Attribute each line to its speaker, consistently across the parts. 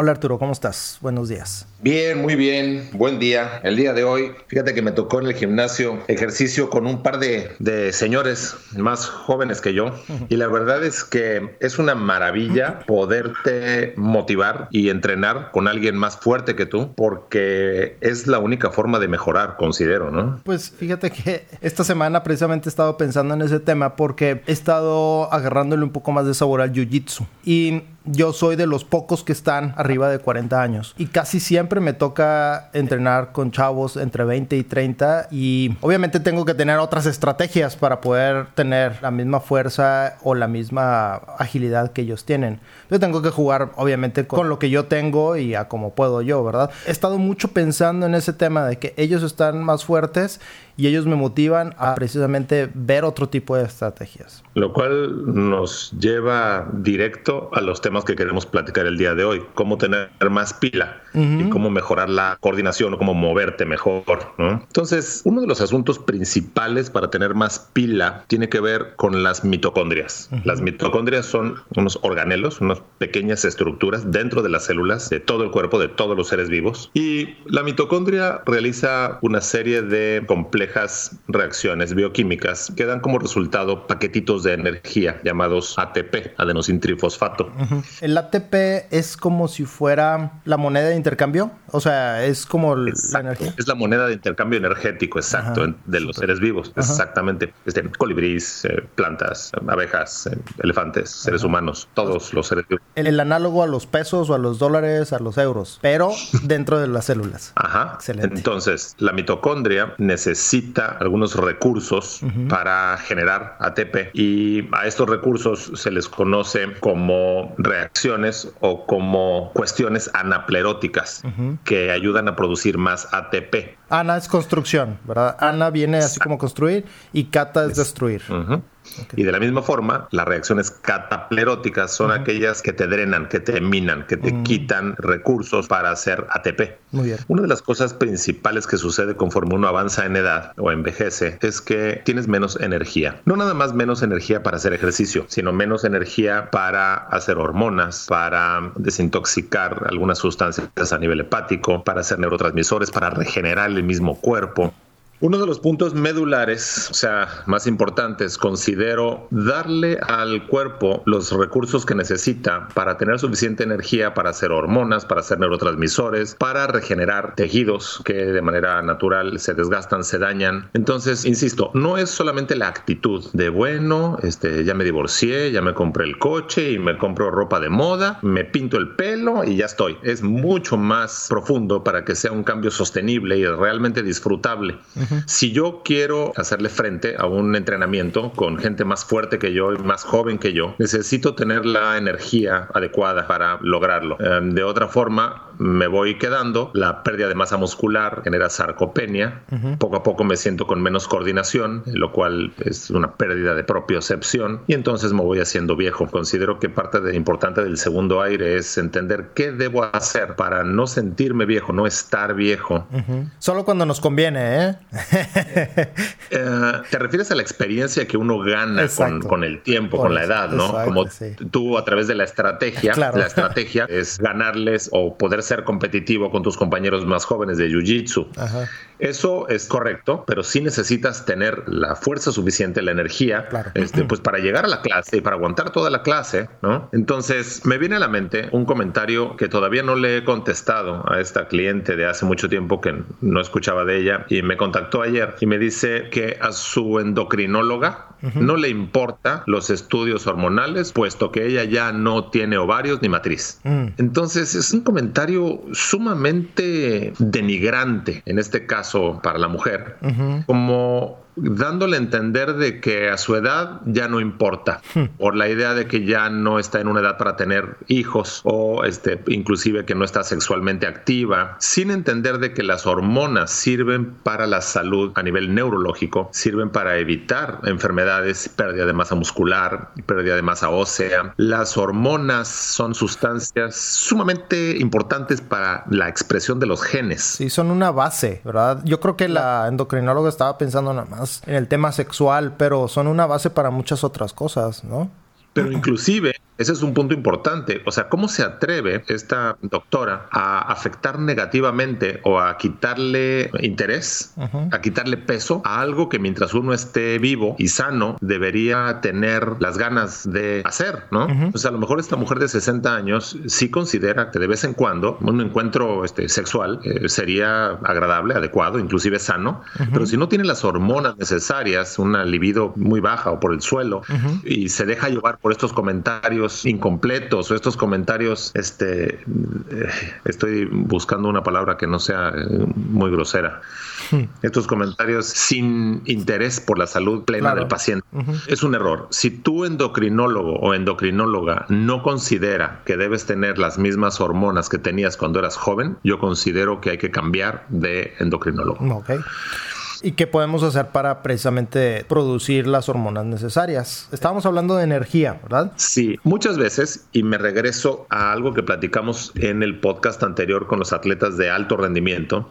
Speaker 1: Hola Arturo, ¿cómo estás? Buenos días.
Speaker 2: Bien, muy bien. Buen día. El día de hoy, fíjate que me tocó en el gimnasio ejercicio con un par de, de señores más jóvenes que yo. Y la verdad es que es una maravilla poderte motivar y entrenar con alguien más fuerte que tú, porque es la única forma de mejorar, considero, ¿no?
Speaker 1: Pues fíjate que esta semana precisamente he estado pensando en ese tema porque he estado agarrándole un poco más de sabor al jiu-jitsu. Y yo soy de los pocos que están arriba de 40 años y casi siempre me toca entrenar con chavos entre 20 y 30 y obviamente tengo que tener otras estrategias para poder tener la misma fuerza o la misma agilidad que ellos tienen. Yo tengo que jugar obviamente con lo que yo tengo y a como puedo yo, ¿verdad? He estado mucho pensando en ese tema de que ellos están más fuertes y ellos me motivan a precisamente ver otro tipo de estrategias.
Speaker 2: Lo cual nos lleva directo a los temas que queremos platicar el día de hoy, cómo tener más pila y cómo mejorar la coordinación o cómo moverte mejor. Entonces, uno de los asuntos principales para tener más pila tiene que ver con las mitocondrias. Las mitocondrias son unos organelos, unas pequeñas estructuras dentro de las células de todo el cuerpo, de todos los seres vivos. Y la mitocondria realiza una serie de complejos reacciones bioquímicas que dan como resultado paquetitos de energía llamados ATP, adenosintrifosfato.
Speaker 1: El ATP es como si fuera la moneda de intercambio, o sea, es como la energía.
Speaker 2: Es la moneda de intercambio energético, exacto, de los seres vivos, exactamente. Este, colibrís, eh, plantas, abejas, eh, elefantes, seres humanos, todos los seres vivos.
Speaker 1: El, análogo a los pesos o a los dólares, a los euros, pero dentro de las células.
Speaker 2: Ajá. Excelente. Entonces, la mitocondria necesita algunos recursos para generar ATP y a estos recursos se les conoce como reacciones o como cuestiones anapleróticas que ayudan a producir más ATP.
Speaker 1: Ana es construcción, ¿verdad? Ana viene así como construir y Kata es destruir.
Speaker 2: Y de la misma forma, las reacciones catapleróticas son aquellas que te drenan, que te minan, que te mm. quitan recursos para hacer ATP.
Speaker 1: Muy bien.
Speaker 2: Una de las cosas principales que sucede conforme uno avanza en edad o envejece es que tienes menos energía. No nada más menos energía para hacer ejercicio, sino menos energía para hacer hormonas, para desintoxicar algunas sustancias a nivel hepático, para hacer neurotransmisores, para regenerar el mismo cuerpo. Uno de los puntos medulares, o sea, más importantes, considero darle al cuerpo los recursos que necesita para tener suficiente energía para hacer hormonas, para hacer neurotransmisores, para regenerar tejidos que de manera natural se desgastan, se dañan. Entonces, insisto, no es solamente la actitud de, bueno, este, ya me divorcié, ya me compré el coche y me compro ropa de moda, me pinto el pelo y ya estoy. Es mucho más profundo para que sea un cambio sostenible y realmente disfrutable. Si yo quiero hacerle frente a un entrenamiento con gente más fuerte que yo y más joven que yo, necesito tener la energía adecuada para lograrlo. Em, de otra forma, me voy quedando, la pérdida de masa muscular genera sarcopenia, poco a poco me siento con menos coordinación, lo cual es una pérdida de propiocepción y entonces me voy haciendo viejo. Considero que parte de, importante del segundo aire es entender qué debo hacer para no sentirme viejo, no estar viejo.
Speaker 1: Solo cuando nos conviene, ¿eh?
Speaker 2: ¿eh? Te refieres a la experiencia que uno gana con, el tiempo, con la edad, ¿no? Como tú a través de la estrategia, la estrategia es ganarles o poder ser competitivo con tus compañeros más jóvenes de Jiu-Jitsu. Eso es correcto, pero sí necesitas tener la fuerza suficiente, la energía, este, pues para llegar a la clase y para aguantar toda la clase, ¿no? Entonces, me viene a la mente un comentario que todavía no le he contestado a esta cliente de hace mucho tiempo que no escuchaba de ella y me contactó ayer y me dice que a su endocrinóloga no le importa los estudios hormonales, puesto que ella ya no tiene ovarios ni matriz. Mm. Entonces, es un comentario sumamente denigrante, en este caso para la mujer, como dándole a entender de que a su edad ya no importa, hmm. por la idea de que ya no está en una edad para tener hijos o este, inclusive que no está sexualmente activa, sin entender de que las hormonas sirven para la salud a nivel neurológico, sirven para evitar enfermedades, pérdida de masa muscular, pérdida de masa ósea. Las hormonas son sustancias sumamente importantes para la expresión de los genes.
Speaker 1: Sí, son una base, ¿verdad? Yo creo que la endocrinóloga estaba pensando nada más en el tema sexual, pero son una base para muchas otras cosas, ¿no?
Speaker 2: Pero inclusive ese es un punto importante. O sea, ¿cómo se atreve esta doctora a afectar negativamente o a quitarle interés, a quitarle peso a algo que mientras uno esté vivo y sano debería tener las ganas de hacer, ¿no? O sea, a lo mejor esta mujer de 60 años sí considera que de vez en cuando un encuentro este, sexual eh, sería agradable, adecuado, inclusive sano, pero si no tiene las hormonas necesarias, una libido muy baja o por el suelo, y se deja llevar por estos comentarios incompletos o estos comentarios, este, eh, estoy buscando una palabra que no sea eh, muy grosera. Hmm. Estos comentarios sin interés por la salud plena del paciente. Es un error. Si tu endocrinólogo o endocrinóloga no considera que debes tener las mismas hormonas que tenías cuando eras joven, yo considero que hay que cambiar de endocrinólogo.
Speaker 1: Okay. ¿Y qué podemos hacer para precisamente producir las hormonas necesarias? Estábamos hablando de energía, ¿verdad?
Speaker 2: Sí, muchas veces, y me regreso a algo que platicamos en el podcast anterior con los atletas de alto rendimiento,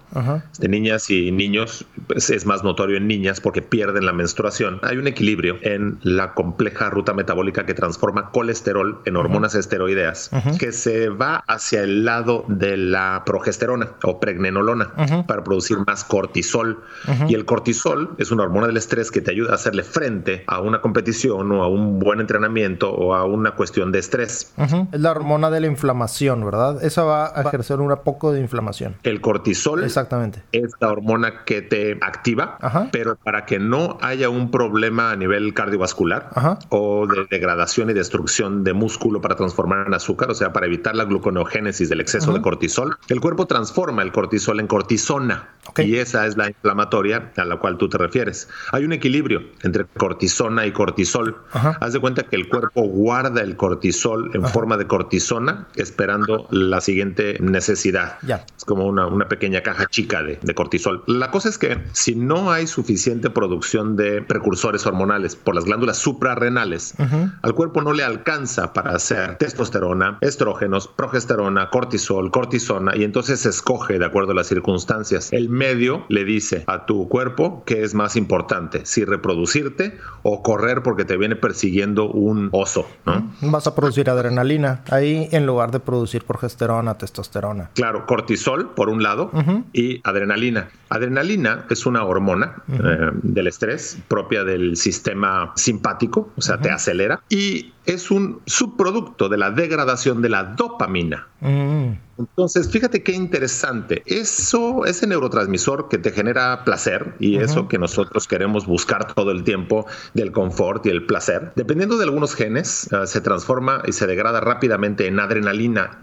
Speaker 2: de niñas y niños, pues es más notorio en niñas porque pierden la menstruación. Hay un equilibrio en la compleja ruta metabólica que transforma colesterol en hormonas esteroideas, que se va hacia el lado de la progesterona o pregnenolona para producir más cortisol. Y el cortisol es una hormona del estrés que te ayuda a hacerle frente a una competición o a un buen entrenamiento o a una cuestión de estrés.
Speaker 1: Es la hormona de la inflamación, ¿verdad? Esa va a ejercer un poco de inflamación.
Speaker 2: El cortisol Exactamente. es la hormona que te activa, pero para que no haya un problema a nivel cardiovascular o de degradación y destrucción de músculo para transformar en azúcar, o sea, para evitar la gluconeogénesis del exceso de cortisol, el cuerpo transforma el cortisol en cortisona y esa es la inflamatoria a la cual tú te refieres. Hay un equilibrio entre cortisona y cortisol. Haz de cuenta que el cuerpo guarda el cortisol en forma de cortisona esperando la siguiente necesidad. Es como una, pequeña caja chica de, cortisol. La cosa es que si no hay suficiente producción de precursores hormonales por las glándulas suprarrenales, al cuerpo no le alcanza para hacer testosterona, estrógenos, progesterona, cortisol, cortisona y entonces se escoge de acuerdo a las circunstancias. El medio le dice a tu cuerpo qué es más importante, si reproducirte o correr porque te viene persiguiendo un oso. ¿no?
Speaker 1: Vas a producir adrenalina ahí en lugar de producir progesterona, testosterona.
Speaker 2: Claro, cortisol por un lado y adrenalina. Adrenalina es una hormona eh, del estrés propia del sistema simpático, o sea, te acelera y es un subproducto de la degradación de la dopamina. Mm. Entonces, fíjate qué interesante. Eso, ese neurotransmisor que te genera placer y eso que nosotros queremos buscar todo el tiempo del confort y el placer, dependiendo de algunos genes, ah, se transforma y se degrada rápidamente en adrenalina.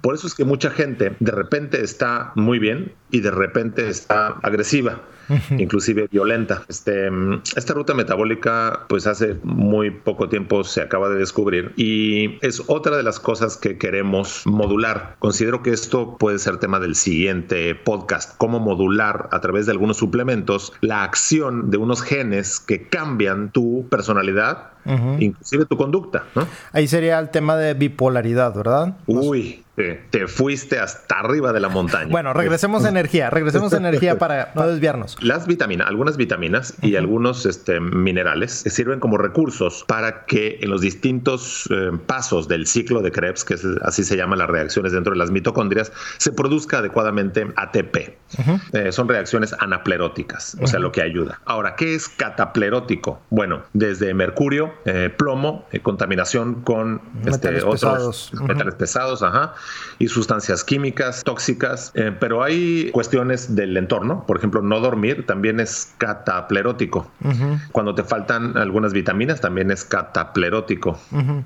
Speaker 2: Por eso es que mucha gente de repente está muy bien y de repente está agresiva inclusive violenta. Este, esta ruta metabólica, pues hace muy poco tiempo se acaba de descubrir y es otra de las cosas que queremos modular. Considero que esto puede ser tema del siguiente podcast, cómo modular a través de algunos suplementos la acción de unos genes que cambian tu personalidad inclusive tu conducta.
Speaker 1: Ahí sería el tema de bipolaridad, ¿verdad?
Speaker 2: Uy, te, fuiste hasta arriba de la montaña.
Speaker 1: bueno, regresemos a energía, regresemos a energía para no desviarnos.
Speaker 2: Las vitaminas, algunas vitaminas y algunos este, minerales sirven como recursos para que en los distintos eh, pasos del ciclo de Krebs, que así se llaman las reacciones dentro de las mitocondrias, se produzca adecuadamente ATP. Eh, son reacciones anapleróticas, o sea, lo que ayuda. Ahora, ¿qué es cataplerótico? Bueno, desde mercurio, eh, plomo, contaminación con este, otros metales pesados, ajá y sustancias químicas tóxicas, eh, pero hay cuestiones del entorno, por ejemplo, no dormir también es cataplerótico. Cuando te faltan algunas vitaminas también es cataplerótico.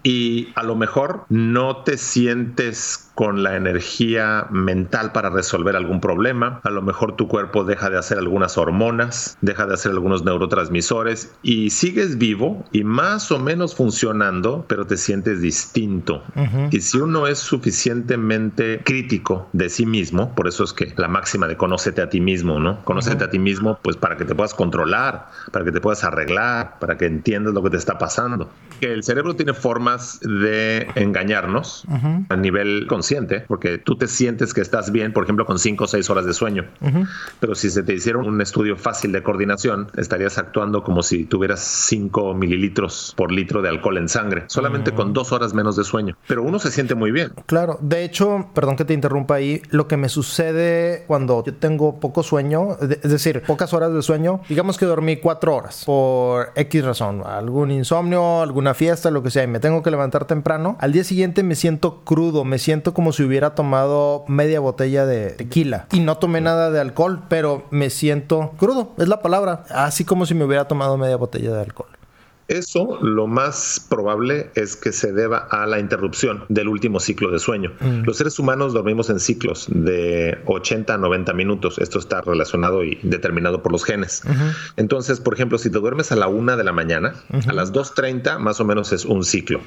Speaker 2: Y a lo mejor no te sientes con la energía mental para resolver algún problema. A lo mejor tu cuerpo deja de hacer algunas hormonas, deja de hacer algunos neurotransmisores y sigues vivo y más o menos funcionando, pero te sientes distinto. Y si uno es suficientemente crítico de sí mismo, por eso es que la máxima de conócete a ti mismo, ¿no? Conócete a ti mismo, pues para que te puedas controlar, para que te puedas arreglar, para que entiendas lo que te está pasando. Que el cerebro tiene formas de engañarnos a nivel consciente, porque tú te sientes que estás bien, por ejemplo, con 5 o 6 horas de sueño. Pero si se te hiciera un estudio fácil de coordinación, estarías actuando como si tuvieras 5 mililitros por litro de alcohol en sangre, solamente con dos horas menos de sueño. Pero uno se siente muy bien.
Speaker 1: Claro, de hecho, perdón que te interrumpa ahí, lo que me sucede cuando yo tengo poco sueño, es decir, pocas horas de sueño, digamos que dormí 4 horas por X razón, algún insomnio, alguna fiesta, lo que sea, y me tengo que levantar temprano, al día siguiente me siento crudo, me siento como si hubiera tomado media botella de tequila y no tomé nada de alcohol, pero me siento crudo, es la palabra, así como si me hubiera tomado media botella de alcohol.
Speaker 2: Eso lo más probable es que se deba a la interrupción del último ciclo de sueño. Mm. Los seres humanos dormimos en ciclos de 80 a 90 minutos. Esto está relacionado y determinado por los genes. Entonces, por ejemplo, si te duermes a la 1 de la mañana, a las 2.30 más o menos es un ciclo.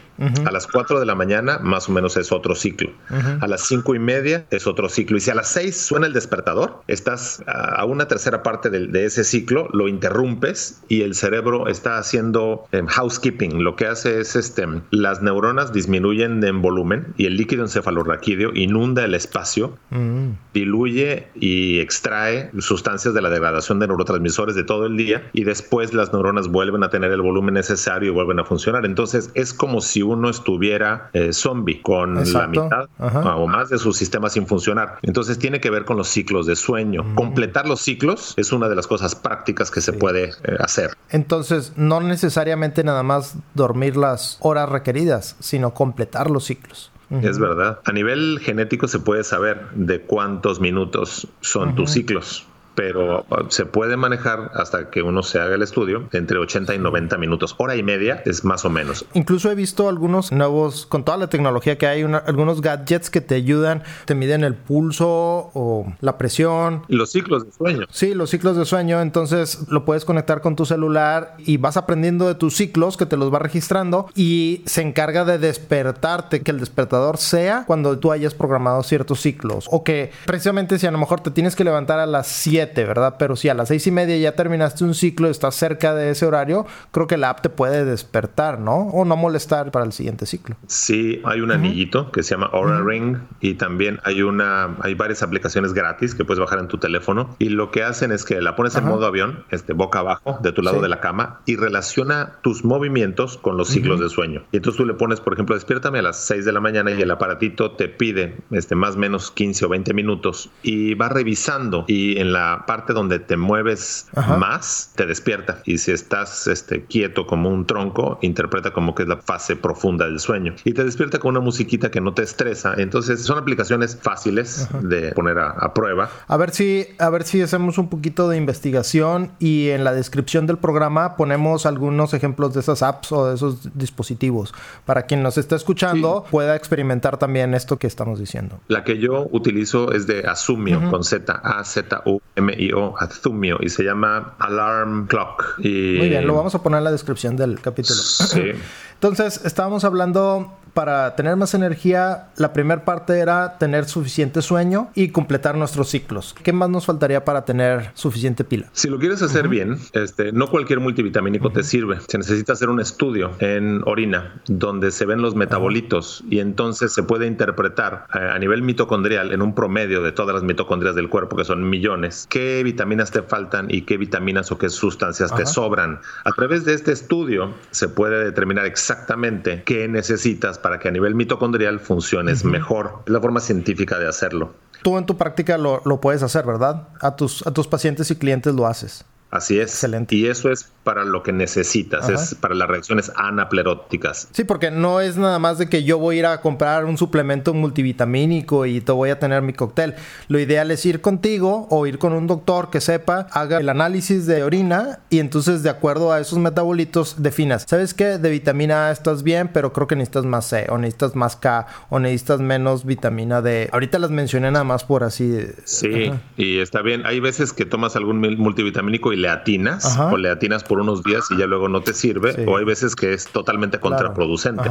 Speaker 2: A las 4 de la mañana más o menos es otro ciclo. A las 5 y media es otro ciclo. Y si a las 6 suena el despertador, estás a una tercera parte de, de ese ciclo, lo interrumpes y el cerebro está haciendo housekeeping, lo que hace es este, las neuronas disminuyen en volumen y el líquido encefalorraquídeo inunda el espacio, mm. diluye y extrae sustancias de la degradación de neurotransmisores de todo el día y después las neuronas vuelven a tener el volumen necesario y vuelven a funcionar. Entonces es como si uno estuviera eh, zombie con la mitad o más de su sistema sin funcionar. Entonces tiene que ver con los ciclos de sueño. Mm. Completar los ciclos es una de las cosas prácticas que se puede eh, hacer.
Speaker 1: Entonces no necesariamente nada más dormir las horas requeridas, sino completar los ciclos.
Speaker 2: Es verdad. A nivel genético se puede saber de cuántos minutos son tus ciclos pero uh, se puede manejar hasta que uno se haga el estudio entre 80 y 90 minutos. Hora y media es más o menos.
Speaker 1: Incluso he visto algunos nuevos, con toda la tecnología que hay, algunos gadgets que te ayudan, te miden el pulso o la presión.
Speaker 2: Los ciclos de sueño.
Speaker 1: Sí, los ciclos de sueño. Entonces lo puedes conectar con tu celular y vas aprendiendo de tus ciclos que te los va registrando y se encarga de despertarte, que el despertador sea cuando tú hayas programado ciertos ciclos. O que precisamente si a lo mejor te tienes que levantar a las 7 ¿verdad? Pero si a las seis y media ya terminaste un ciclo, estás cerca de ese horario, creo que la app te puede despertar, ¿no? O no molestar para el siguiente ciclo.
Speaker 2: Sí, hay un anillito que se llama Aura Ring y también hay una, hay varias aplicaciones gratis que puedes bajar en tu teléfono y lo que hacen es que la pones en modo avión, este, boca abajo, de tu lado de la cama y relaciona tus movimientos con los ciclos de sueño. Y entonces tú le pones, por ejemplo, despiértame a las 6 de la mañana y el aparatito te pide este, más o menos 15 o 20 minutos y va revisando y en la parte donde te mueves más, te despierta. Y si estás este, quieto como un tronco, interpreta como que es la fase profunda del sueño. Y te despierta con una musiquita que no te estresa. Entonces son aplicaciones fáciles de poner a, prueba.
Speaker 1: A ver si, a ver si hacemos un poquito de investigación y en la descripción del programa ponemos algunos ejemplos de esas apps o de esos dispositivos para quien nos está escuchando pueda experimentar también esto que estamos diciendo.
Speaker 2: La que yo utilizo es de Asumio con Z A Z U M-I-O, Azumio, y se llama Alarm Clock. Y...
Speaker 1: Muy bien, lo vamos a poner en la descripción del capítulo. Sí. Entonces, estábamos hablando para tener más energía, la primera parte era tener suficiente sueño y completar nuestros ciclos. ¿Qué más nos faltaría para tener suficiente pila?
Speaker 2: Si lo quieres hacer bien, este, no cualquier multivitamínico te sirve. Se necesita hacer un estudio en orina donde se ven los metabolitos y entonces se puede interpretar eh, a nivel mitocondrial en un promedio de todas las mitocondrias del cuerpo, que son millones, qué vitaminas te faltan y qué vitaminas o qué sustancias te sobran. A través de este estudio se puede determinar exactamente qué necesitas para que a nivel mitocondrial funciones mejor. Es la forma científica de hacerlo.
Speaker 1: Tú en tu práctica lo, puedes hacer, ¿verdad? A tus, a tus pacientes y clientes lo haces.
Speaker 2: Así es. Excelente. Y eso es para lo que necesitas, es para las reacciones anapleróticas.
Speaker 1: Sí, porque no es nada más de que yo voy a ir a comprar un suplemento multivitamínico y te voy a tener mi cóctel. Lo ideal es ir contigo o ir con un doctor que sepa, haga el análisis de orina y entonces de acuerdo a esos metabolitos definas, ¿sabes qué? De vitamina A estás bien, pero creo que necesitas más C o necesitas más K o necesitas menos vitamina D. Ahorita las mencioné nada más por así.
Speaker 2: Sí, y está bien. Hay veces que tomas algún multivitamínico y le atinas o le atinas por unos días y ya luego no te sirve, o hay veces que es totalmente contraproducente.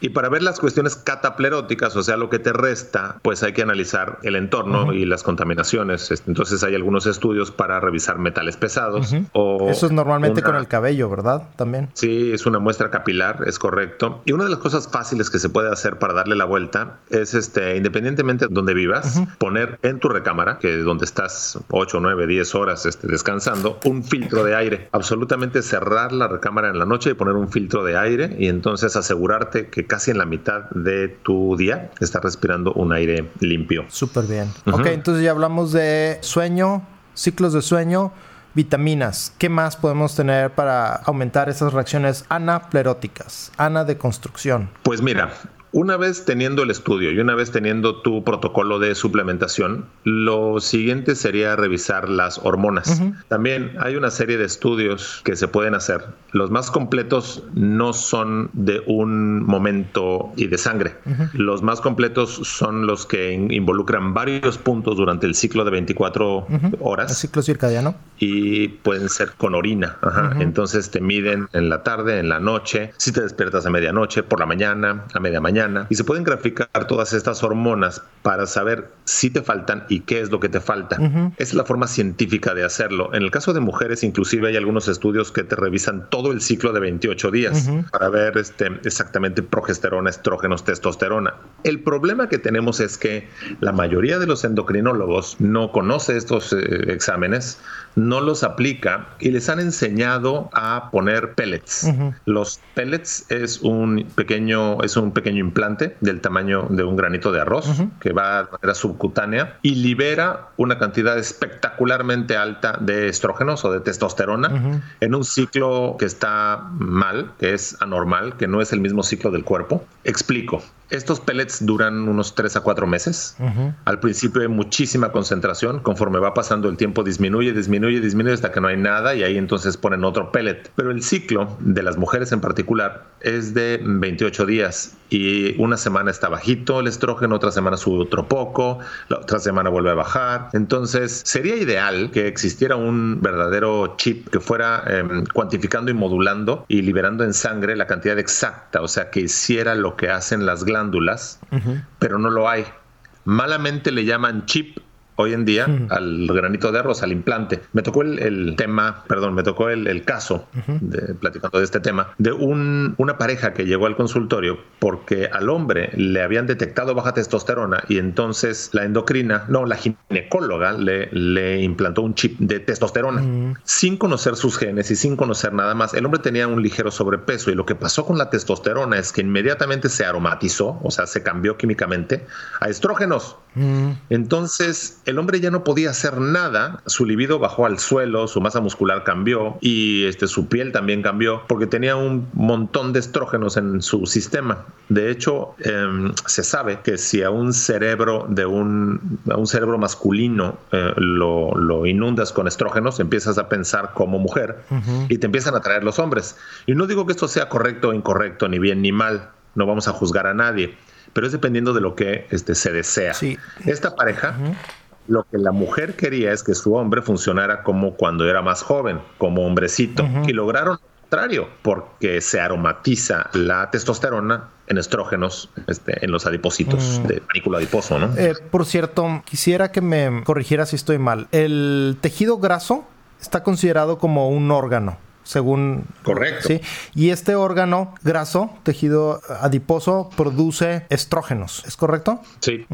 Speaker 2: Y para ver las cuestiones catapleróticas, o sea, lo que te resta, pues hay que analizar el entorno y las contaminaciones. Entonces hay algunos estudios para revisar metales pesados. o
Speaker 1: Eso es normalmente con el cabello, ¿verdad? También.
Speaker 2: Sí, es una muestra capilar, es correcto. Y una de las cosas fáciles que se puede hacer para darle la vuelta es, este, independientemente de donde vivas, poner en tu recámara, que es donde estás 8, 9, 10 horas este, descansando, un filtro de aire. Absolutamente cerrar la recámara en la noche y poner un filtro de aire y entonces asegurarte que casi en la mitad de tu día estás respirando un aire limpio.
Speaker 1: Súper bien. Ok, entonces ya hablamos de sueño, ciclos de sueño vitaminas. ¿Qué más podemos tener para aumentar esas reacciones anapleróticas, ana de construcción?
Speaker 2: Pues mira, una vez teniendo el estudio y una vez teniendo tu protocolo de suplementación, lo siguiente sería revisar las hormonas. También hay una serie de estudios que se pueden hacer. Los más completos no son de un momento y de sangre. Los más completos son los que involucran varios puntos durante el ciclo de 24 horas.
Speaker 1: El ciclo circadiano.
Speaker 2: Y pueden ser con orina. Entonces te miden en la tarde, en la noche, si te despiertas a medianoche, por la mañana, a media mañana y se pueden graficar todas estas hormonas para saber si te faltan y qué es lo que te falta. Es la forma científica de hacerlo. En el caso de mujeres, inclusive hay algunos estudios que te revisan todo el ciclo de 28 días para ver este, exactamente progesterona, estrógenos, testosterona. El problema que tenemos es que la mayoría de los endocrinólogos no conoce estos eh, exámenes, no los aplica y les han enseñado a poner pellets. Los pellets es un pequeño es un pequeño implante del tamaño de un granito de arroz que va de manera subcutánea y libera una cantidad espectacularmente alta de estrógenos o de testosterona en un ciclo que está mal, que es anormal, que no es el mismo ciclo del cuerpo. Explico. Estos pellets duran unos 3 a 4 meses. Al principio hay muchísima concentración. Conforme va pasando el tiempo disminuye, disminuye, disminuye hasta que no hay nada y ahí entonces ponen otro pellet. Pero el ciclo de las mujeres en particular es de 28 días y una semana está bajito el estrógeno, otra semana sube otro poco, la otra semana vuelve a bajar. Entonces sería ideal que existiera un verdadero chip que fuera em, cuantificando y modulando y liberando en sangre la cantidad exacta, o sea, que hiciera lo que hacen las glándulas pero no lo hay. Malamente le llaman chip hoy en día al granito de arroz, al implante. Me tocó el, tema, perdón, me tocó el, caso, de, platicando de este tema, de un, una pareja que llegó al consultorio porque al hombre le habían detectado baja testosterona y entonces la endocrina, no, la ginecóloga le, le implantó un chip de testosterona sin conocer sus genes y sin conocer nada más. El hombre tenía un ligero sobrepeso y lo que pasó con la testosterona es que inmediatamente se aromatizó, o sea, se cambió químicamente a estrógenos. Entonces, el hombre ya no podía hacer nada, su libido bajó al suelo, su masa muscular cambió y este, su piel también cambió porque tenía un montón de estrógenos en su sistema. De hecho, em, se sabe que si a un cerebro de un, a un cerebro masculino eh, lo, lo, inundas con estrógenos, empiezas a pensar como mujer y te empiezan a traer los hombres. Y no digo que esto sea correcto o incorrecto, ni bien ni mal, no vamos a juzgar a nadie pero es dependiendo de lo que este, se desea. Esta pareja lo que la mujer quería es que su hombre funcionara como cuando era más joven, como hombrecito, y lograron lo contrario, porque se aromatiza la testosterona en estrógenos este, en los adipocitos mm. de panículo adiposo, ¿no?
Speaker 1: Eh, por cierto, quisiera que me corrigiera si estoy mal. El tejido graso está considerado como un órgano según...
Speaker 2: Correcto.
Speaker 1: ¿sí? Y este órgano graso, tejido adiposo, produce estrógenos, ¿es correcto?
Speaker 2: Sí.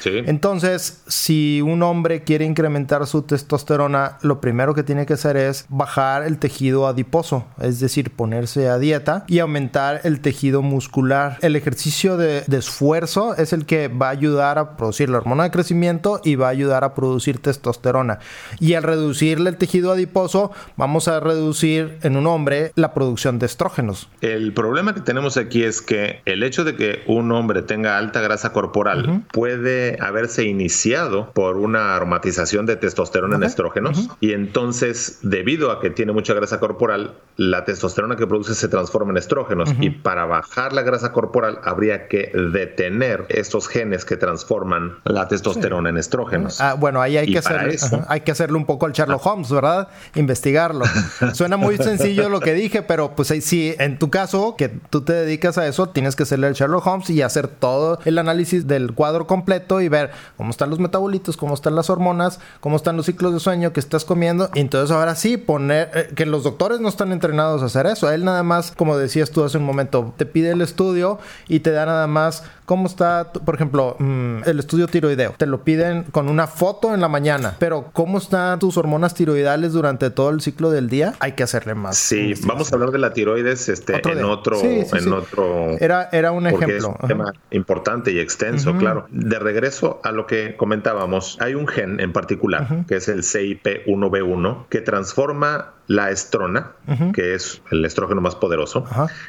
Speaker 2: sí.
Speaker 1: Entonces, si un hombre quiere incrementar su testosterona, lo primero que tiene que hacer es bajar el tejido adiposo, es decir, ponerse a dieta y aumentar el tejido muscular. El ejercicio de, de esfuerzo es el que va a ayudar a producir la hormona de crecimiento y va a ayudar a producir testosterona. Y al reducirle el tejido adiposo, vamos a reducir en un hombre la producción de estrógenos.
Speaker 2: El problema que tenemos aquí es que el hecho de que un hombre tenga alta grasa corporal puede haberse iniciado por una aromatización de testosterona en estrógenos y entonces debido a que tiene mucha grasa corporal, la testosterona que produce se transforma en estrógenos y para bajar la grasa corporal habría que detener estos genes que transforman la testosterona en estrógenos.
Speaker 1: Ah, bueno, ahí hay que, hacer, hay que hacerle un poco al Sherlock Holmes, ¿verdad? Investigarlo. Suena muy sencillo lo que dije, pero pues sí, en tu caso, que tú te dedicas a eso, tienes que hacerle al Sherlock Holmes y hacer todo el análisis del cuadro completo y ver cómo están los metabolitos, cómo están las hormonas, cómo están los ciclos de sueño que estás comiendo. Entonces ahora sí, poner eh, que los doctores no están entrenados a hacer eso. Él nada más, como decías tú hace un momento, te pide el estudio y te da nada más cómo está, por ejemplo, mm, el estudio tiroideo. Te lo piden con una foto en la mañana, pero cómo están tus hormonas tiroidales durante todo el ciclo del día, hay que hacerle más.
Speaker 2: Sí, vamos a hablar de la tiroides este, en otro, en otro.
Speaker 1: Era, era un ejemplo. Es
Speaker 2: un tema importante y extenso, claro. De regreso a lo que comentábamos, hay un gen en particular que es el CIP1B1 que transforma la estrona, que es el estrógeno más poderoso,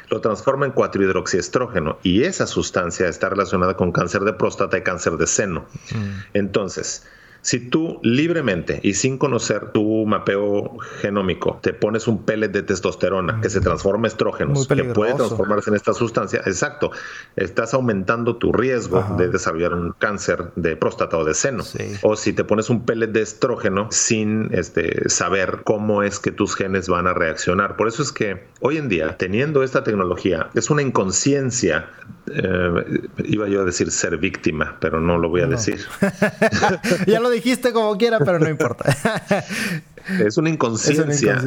Speaker 2: lo transforma en 4-hidroxiestrógeno y esa sustancia está relacionada con cáncer de próstata y cáncer de seno. Mm. Entonces, si tú libremente y sin conocer tu mapeo genómico te pones un pellet de testosterona que se transforma en estrógenos, que puede transformarse en esta sustancia, exacto, estás aumentando tu riesgo de desarrollar un cáncer de próstata o de seno. O si te pones un pellet de estrógeno sin este, saber cómo es que tus genes van a reaccionar. Por eso es que hoy en día, teniendo esta tecnología, es una inconsciencia, eh, iba yo a decir ser víctima, pero no lo voy a decir.
Speaker 1: ya lo dijiste como quiera, pero no importa.
Speaker 2: es una inconsciencia,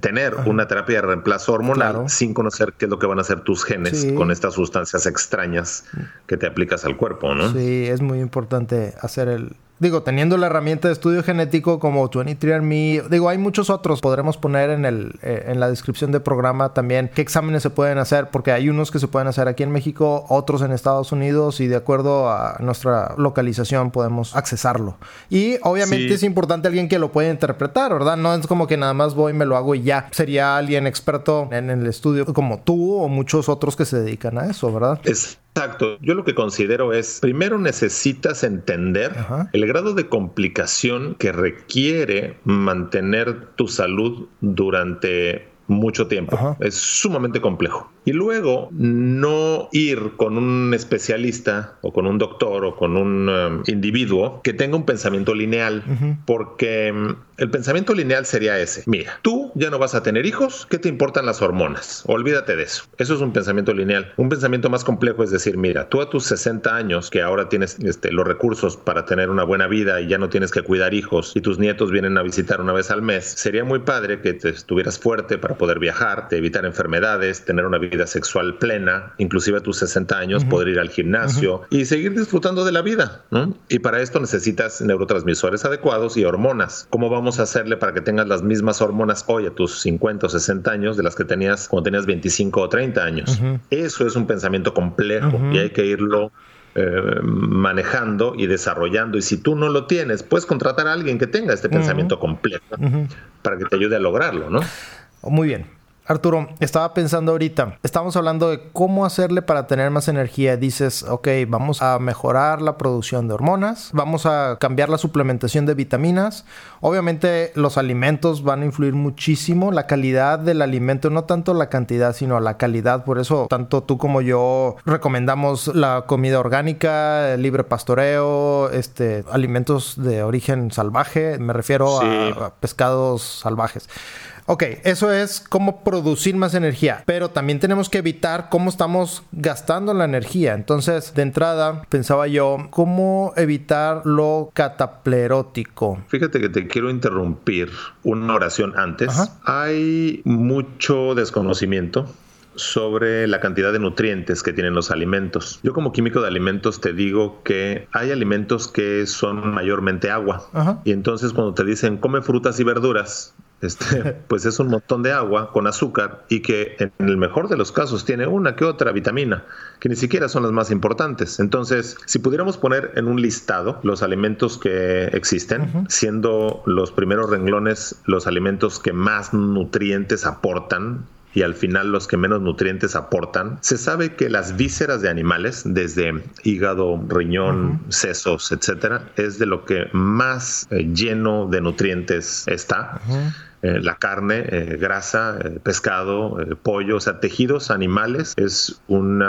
Speaker 2: tener una terapia de reemplazo hormonal sin conocer qué es lo que van a hacer tus genes con estas sustancias extrañas que te aplicas al cuerpo, ¿no?
Speaker 1: Sí, es muy importante hacer el, digo, teniendo la herramienta de estudio genético como 23andMe, digo, hay muchos otros, podremos poner en, el, eh, en la descripción del programa también qué exámenes se pueden hacer, porque hay unos que se pueden hacer aquí en México, otros en Estados Unidos y de acuerdo a nuestra localización podemos accesarlo. Y obviamente es importante alguien que lo pueda interpretar, ¿verdad? No es como que nada más voy me lo hago y ya. Sería alguien experto en el estudio como tú o muchos otros que se dedican a eso, ¿verdad?
Speaker 2: Es Exacto. Yo lo que considero es, primero necesitas entender el grado de complicación que requiere mantener tu salud durante mucho tiempo. Es sumamente complejo. Y luego no ir con un especialista o con un doctor o con un um, individuo que tenga un pensamiento lineal, porque um, el pensamiento lineal sería ese. Mira, tú ya no vas a tener hijos, ¿qué te importan las hormonas? Olvídate de eso. Eso es un pensamiento lineal. Un pensamiento más complejo es decir, mira, tú a tus 60 años, que ahora tienes este, los recursos para tener una buena vida y ya no tienes que cuidar hijos y tus nietos vienen a visitar una vez al mes, sería muy padre que te estuvieras fuerte para poder viajar, te evitar enfermedades, tener una vida sexual plena, inclusive a tus 60 años, poder ir al gimnasio y seguir disfrutando de la vida. Y para esto necesitas neurotransmisores adecuados y hormonas. ¿Cómo vamos a hacerle para que tengas las mismas hormonas hoy a tus 50 o 60 años de las que tenías cuando tenías 25 o 30 años? Eso es un pensamiento complejo y hay que irlo eh, manejando y desarrollando. Y si tú no lo tienes, puedes contratar a alguien que tenga este pensamiento complejo para que te ayude a lograrlo, ¿no?
Speaker 1: Muy bien. Arturo, estaba pensando ahorita, estamos hablando de cómo hacerle para tener más energía. Dices, ok, vamos a mejorar la producción de hormonas, vamos a cambiar la suplementación de vitaminas. Obviamente los alimentos van a influir muchísimo, la calidad del alimento, no tanto la cantidad, sino la calidad. Por eso, tanto tú como yo recomendamos la comida orgánica, el libre pastoreo, este, alimentos de origen salvaje, me refiero a pescados salvajes. Ok, eso es cómo producir más energía, pero también tenemos que evitar cómo estamos gastando la energía. Entonces, de entrada, pensaba yo, ¿cómo evitar lo cataplerótico?
Speaker 2: Fíjate que te quiero interrumpir una oración antes. Hay mucho desconocimiento sobre la cantidad de nutrientes que tienen los alimentos. Yo como químico de alimentos te digo que hay alimentos que son mayormente agua. Y entonces cuando te dicen come frutas y verduras, este, pues es un montón de agua con azúcar y que en el mejor de los casos tiene una que otra vitamina, que ni siquiera son las más importantes. Entonces, si pudiéramos poner en un listado los alimentos que existen, siendo los primeros renglones los alimentos que más nutrientes aportan, y al final los que menos nutrientes aportan. Se sabe que las vísceras de animales, desde hígado, riñón, sesos, etcétera, es de lo que más eh, lleno de nutrientes está. Eh, la carne, eh, grasa, eh, pescado, pollo, o sea, tejidos animales es un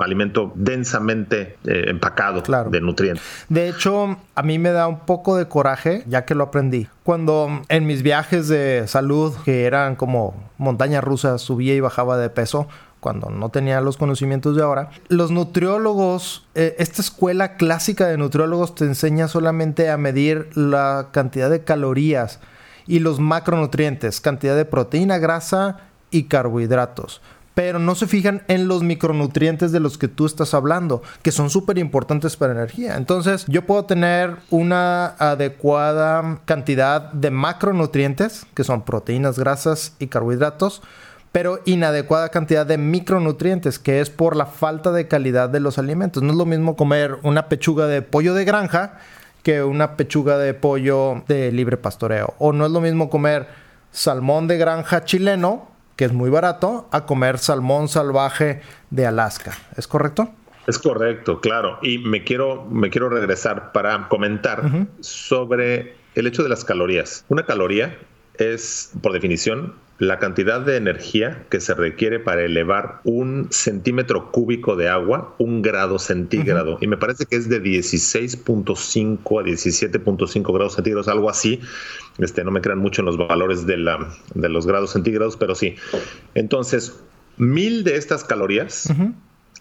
Speaker 2: alimento densamente empacado de nutrientes.
Speaker 1: De hecho, a mí me da un poco de coraje, ya que lo aprendí. Cuando en mis viajes de salud, que eran como montaña rusa, subía y bajaba de peso, cuando no tenía los conocimientos de ahora. Los nutriólogos, esta escuela clásica de nutriólogos te enseña solamente a medir la cantidad de calorías y los macronutrientes, cantidad de proteína, grasa y carbohidratos. Pero no se fijan en los micronutrientes de los que tú estás hablando, que son súper importantes para energía. Entonces, yo puedo tener una adecuada cantidad de macronutrientes, que son proteínas, grasas y carbohidratos, pero inadecuada cantidad de micronutrientes, que es por la falta de calidad de los alimentos. No es lo mismo comer una pechuga de pollo de granja que una pechuga de pollo de libre pastoreo. O no es lo mismo comer salmón de granja chileno, que es muy barato, a comer salmón salvaje de Alaska. ¿Es correcto?
Speaker 2: Es correcto, claro. Y me quiero, me quiero regresar para comentar sobre el hecho de las calorías. Una caloría es, por definición, la cantidad de energía que se requiere para elevar un centímetro cúbico de agua un grado centígrado. Y me parece que es de 16.5 a 17.5 grados centígrados, algo así. Este, no me crean mucho en los valores de, la, de los grados centígrados, pero sí. Entonces, mil de estas calorías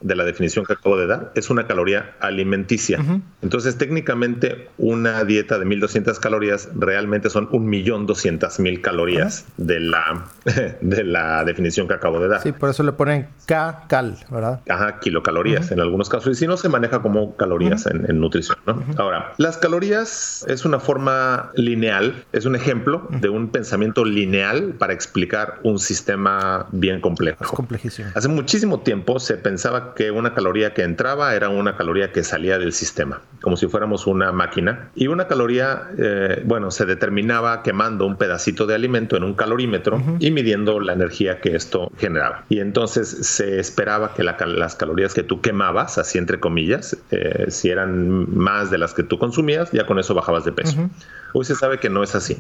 Speaker 2: de la definición que acabo de dar, es una caloría alimenticia. Entonces, técnicamente, una dieta de 1200 calorías realmente son 1.200.000 calorías de, la, de la definición que acabo de dar.
Speaker 1: Sí, por eso le ponen K-cal, ¿verdad?
Speaker 2: Ajá, kilocalorías en algunos casos. Y si no, se maneja como calorías en, nutrición, ¿no? Ahora, las calorías es una forma lineal, es un ejemplo de un pensamiento lineal para explicar un sistema bien complejo.
Speaker 1: Es complejísimo.
Speaker 2: Hace muchísimo tiempo se pensaba que una caloría que entraba era una caloría que salía del sistema, como si fuéramos una máquina. Y una caloría, eh, bueno, se determinaba quemando un pedacito de alimento en un calorímetro y midiendo la energía que esto generaba. Y entonces se esperaba que las calorías que tú quemabas, así entre comillas, eh, si eran más de las que tú consumías, ya con eso bajabas de peso. Hoy se sabe que no es así.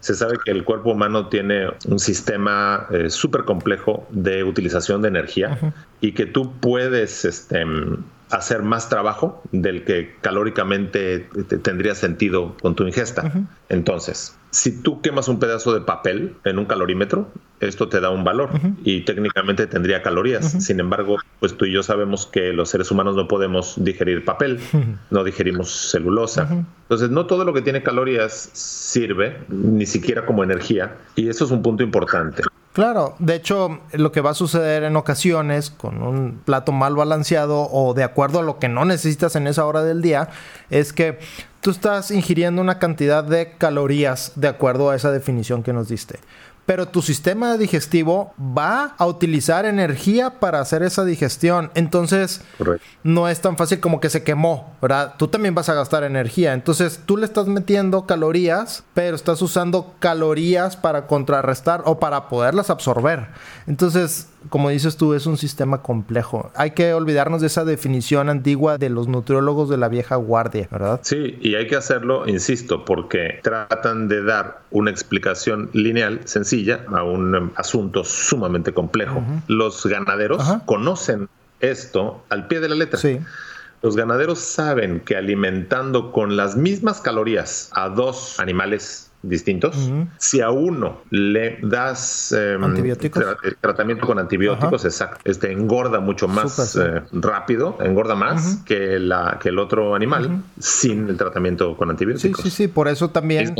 Speaker 2: Se sabe que el cuerpo humano tiene un sistema eh, súper complejo de utilización de energía y que tú puedes este, hacer más trabajo del que calóricamente tendría sentido con tu ingesta. Entonces, si tú quemas un pedazo de papel en un calorímetro, esto te da un valor y técnicamente tendría calorías. Sin embargo, pues tú y yo sabemos que los seres humanos no podemos digerir papel, no digerimos celulosa. Entonces, no todo lo que tiene calorías sirve, ni siquiera como energía, y eso es un punto importante.
Speaker 1: Claro, de hecho, lo que va a suceder en ocasiones con un plato mal balanceado o de acuerdo a lo que no necesitas en esa hora del día, es que tú estás ingiriendo una cantidad de calorías de acuerdo a esa definición que nos diste pero tu sistema digestivo va a utilizar energía para hacer esa digestión. Entonces, no es tan fácil como que se quemó, ¿verdad? Tú también vas a gastar energía. Entonces, tú le estás metiendo calorías, pero estás usando calorías para contrarrestar o para poderlas absorber. Entonces, como dices tú, es un sistema complejo. Hay que olvidarnos de esa definición antigua de los nutriólogos de la vieja guardia, ¿verdad?
Speaker 2: Sí, y hay que hacerlo, insisto, porque tratan de dar una explicación lineal, sencilla, a un asunto sumamente complejo. Los ganaderos conocen esto al pie de la letra. Sí. Los ganaderos saben que alimentando con las mismas calorías a dos animales distintos. Si a uno le das em, tratamiento con antibióticos, exacto, este engorda mucho más eh, rápido, engorda más que, la, que el otro animal sin el tratamiento con antibióticos.
Speaker 1: Sí, sí, sí, por eso también,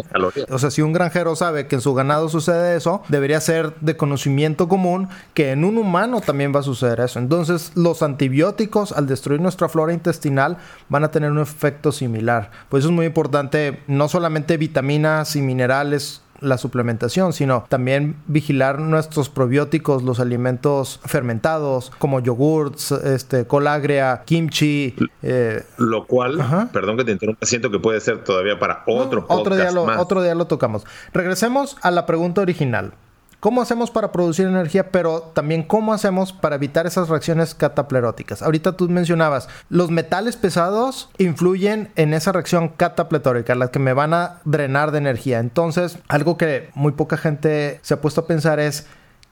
Speaker 1: o sea, si un granjero sabe que en su ganado sucede eso, debería ser de conocimiento común que en un humano también va a suceder eso. Entonces, los antibióticos al destruir nuestra flora intestinal van a tener un efecto similar. Por eso es muy importante no solamente vitaminas y minerales la suplementación, sino también vigilar nuestros probióticos, los alimentos fermentados, como yogurts, este, colagria, kimchi.
Speaker 2: Eh, lo cual, perdón que te interrumpa, siento que puede ser todavía para otro
Speaker 1: otro día Otro día lo tocamos. Regresemos a la pregunta original. ¿Cómo hacemos para producir energía? Pero también cómo hacemos para evitar esas reacciones catapleróticas. Ahorita tú mencionabas, los metales pesados influyen en esa reacción catapletórica, las que me van a drenar de energía. Entonces, algo que muy poca gente se ha puesto a pensar es,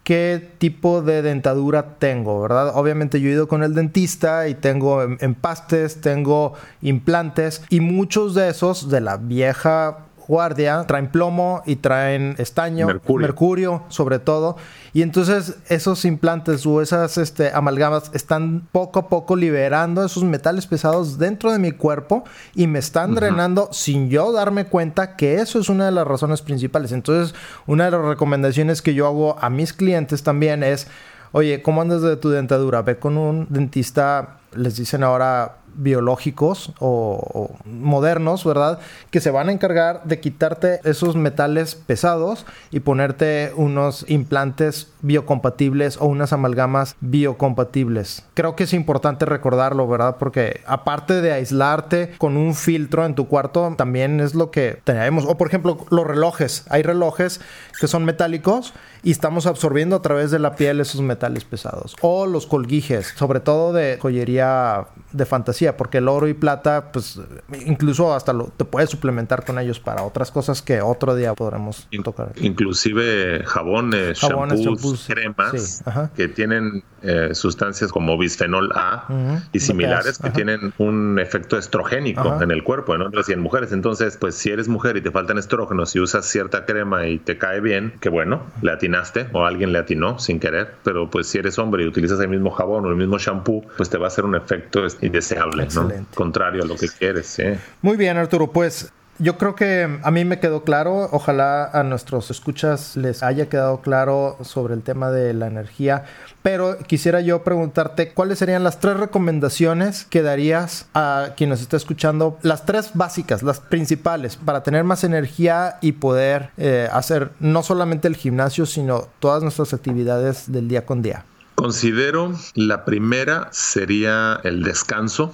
Speaker 1: qué tipo de dentadura tengo, ¿verdad? Obviamente yo he ido con el dentista y tengo empastes, tengo implantes y muchos de esos de la vieja guardia, traen plomo y traen estaño, mercurio, sobre todo. Y entonces esos implantes o esas este, amalgamas están poco a poco liberando esos metales pesados dentro de mi cuerpo y me están drenando sin yo darme cuenta que eso es una de las razones principales. Entonces, una de las recomendaciones que yo hago a mis clientes también es, oye, ¿cómo andas de tu dentadura? Ve con un dentista, les dicen ahora biológicos o, modernos, ¿verdad? Que se van a encargar de quitarte esos metales pesados y ponerte unos implantes biocompatibles o unas amalgamas biocompatibles. Creo que es importante recordarlo, ¿verdad? Porque aparte de aislarte con un filtro en tu cuarto, también es lo que tenemos. O por ejemplo, los relojes. Hay relojes que son metálicos y estamos absorbiendo a través de la piel esos metales pesados. O los colguijes, sobre todo de joyería de fantasía, porque el oro y plata, pues incluso hasta lo, te puedes suplementar con ellos para otras cosas que otro día podremos tocar.
Speaker 2: Inclusive jabones, jabones cremas que tienen eh, sustancias como bisfenol A y similares que tienen un efecto estrogénico en el cuerpo, en hombres y en mujeres. Entonces, pues si eres mujer y te faltan estrógenos y usas cierta crema y te cae bien, que bueno, le atinaste o alguien le atinó sin querer, pero pues si eres hombre y utilizas el mismo jabón o el mismo shampoo, pues te va a hacer un efecto indeseable, ¿no? Contrario a lo que quieres.
Speaker 1: Muy bien, Arturo, pues yo creo que a mí me quedó claro, ojalá a nuestros escuchas les haya quedado claro sobre el tema de la energía, pero quisiera yo preguntarte cuáles serían las tres recomendaciones que darías a quien nos está escuchando, las tres básicas, las principales, para tener más energía y poder eh, hacer no solamente el gimnasio, sino todas nuestras actividades del día con día.
Speaker 2: Considero la primera sería el descanso.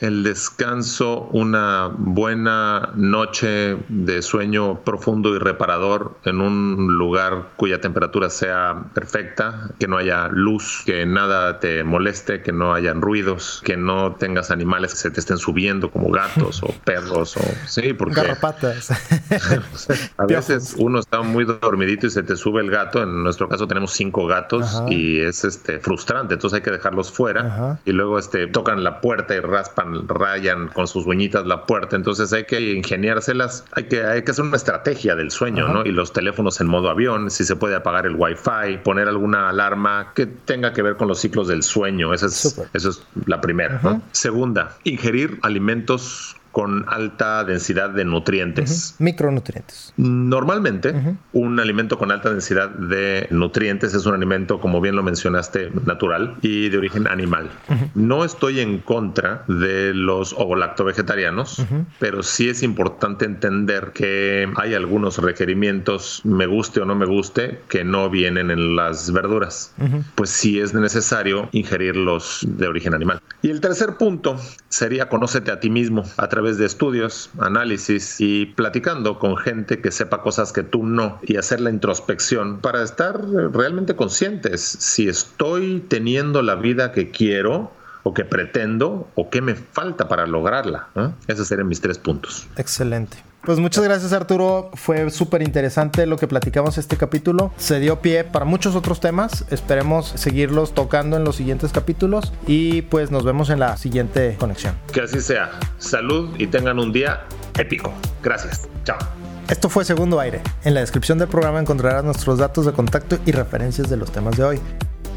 Speaker 2: El descanso, una buena noche de sueño profundo y reparador en un lugar cuya temperatura sea perfecta, que no haya luz, que nada te moleste, que no hayan ruidos, que no tengas animales que se te estén subiendo como gatos o perros o sí, porque
Speaker 1: garrapatas.
Speaker 2: a veces uno está muy dormidito y se te sube el gato. En nuestro caso tenemos cinco gatos y es este este, frustrante, entonces hay que dejarlos fuera y luego este, tocan la puerta y raspan, rayan con sus uñitas la puerta, entonces hay que ingeniárselas, hay que, hay que hacer una estrategia del sueño, ¿no? Y los teléfonos en modo avión, si se puede apagar el wifi, poner alguna alarma que tenga que ver con los ciclos del sueño, esa es, eso es la primera. Segunda, ingerir alimentos con alta densidad de nutrientes.
Speaker 1: Micronutrientes.
Speaker 2: Normalmente, un alimento con alta densidad de nutrientes es un alimento, como bien lo mencionaste, natural y de origen animal. No estoy en contra de los ovolacto vegetarianos, pero sí es importante entender que hay algunos requerimientos, me guste o no me guste, que no vienen en las verduras. Pues sí es necesario ingerirlos de origen animal. Y el tercer punto sería conócete a ti mismo a través de estudios, análisis y platicando con gente que sepa cosas que tú no y hacer la introspección para estar realmente conscientes si estoy teniendo la vida que quiero o que pretendo o qué me falta para lograrla. Esos serían mis tres puntos.
Speaker 1: Excelente. Pues muchas gracias Arturo, fue súper interesante lo que platicamos este capítulo. Se dio pie para muchos otros temas, esperemos seguirlos tocando en los siguientes capítulos y pues nos vemos en la siguiente conexión.
Speaker 2: Que así sea. Salud y tengan un día épico. Gracias. Chao.
Speaker 1: Esto fue Segundo Aire. En la descripción del programa encontrarás nuestros datos de contacto y referencias de los temas de hoy.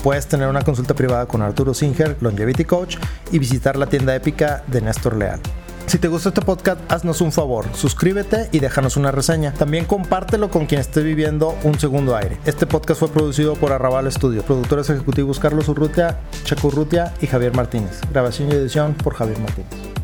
Speaker 1: Puedes tener una consulta privada con Arturo Singer, Longevity Coach, y visitar la tienda épica de Néstor Leal. Si te gustó este podcast, haznos un favor, suscríbete y déjanos una reseña. También compártelo con quien esté viviendo un segundo aire. Este podcast fue producido por Arrabal Studio, productores ejecutivos Carlos Urrutia, Chaco Urrutia y Javier Martínez. Grabación y edición por Javier Martínez.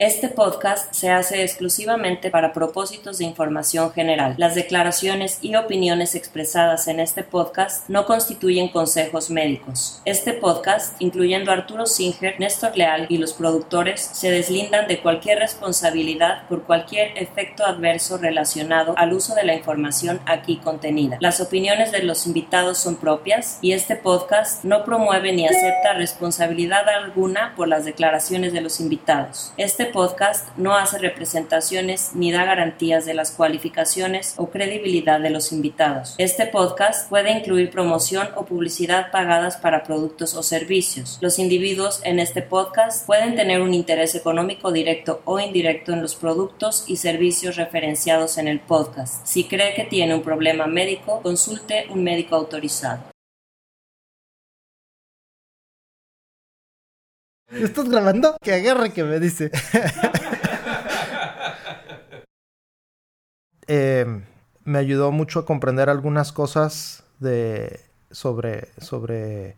Speaker 3: Este podcast se hace exclusivamente para propósitos de información general. Las declaraciones y opiniones expresadas en este podcast no constituyen consejos médicos. Este podcast, incluyendo Arturo Singer, Néstor Leal y los productores, se deslindan de cualquier responsabilidad por cualquier efecto adverso relacionado al uso de la información aquí contenida. Las opiniones de los invitados son propias y este podcast no promueve ni acepta responsabilidad alguna por las declaraciones de los invitados. Este podcast no hace representaciones ni da garantías de las cualificaciones o credibilidad de los invitados. Este podcast puede incluir promoción o publicidad pagadas para productos o servicios. Los individuos en este podcast pueden tener un interés económico directo o indirecto en los productos y servicios referenciados en el podcast. Si cree que tiene un problema médico, consulte un médico autorizado.
Speaker 1: ¿Estás grabando? Que agarre que me dice. Eh, me ayudó mucho a comprender algunas cosas de sobre sobre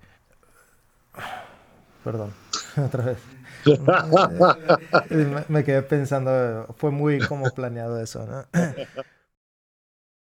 Speaker 1: perdón otra vez me, me quedé pensando fue muy como planeado eso ¿no?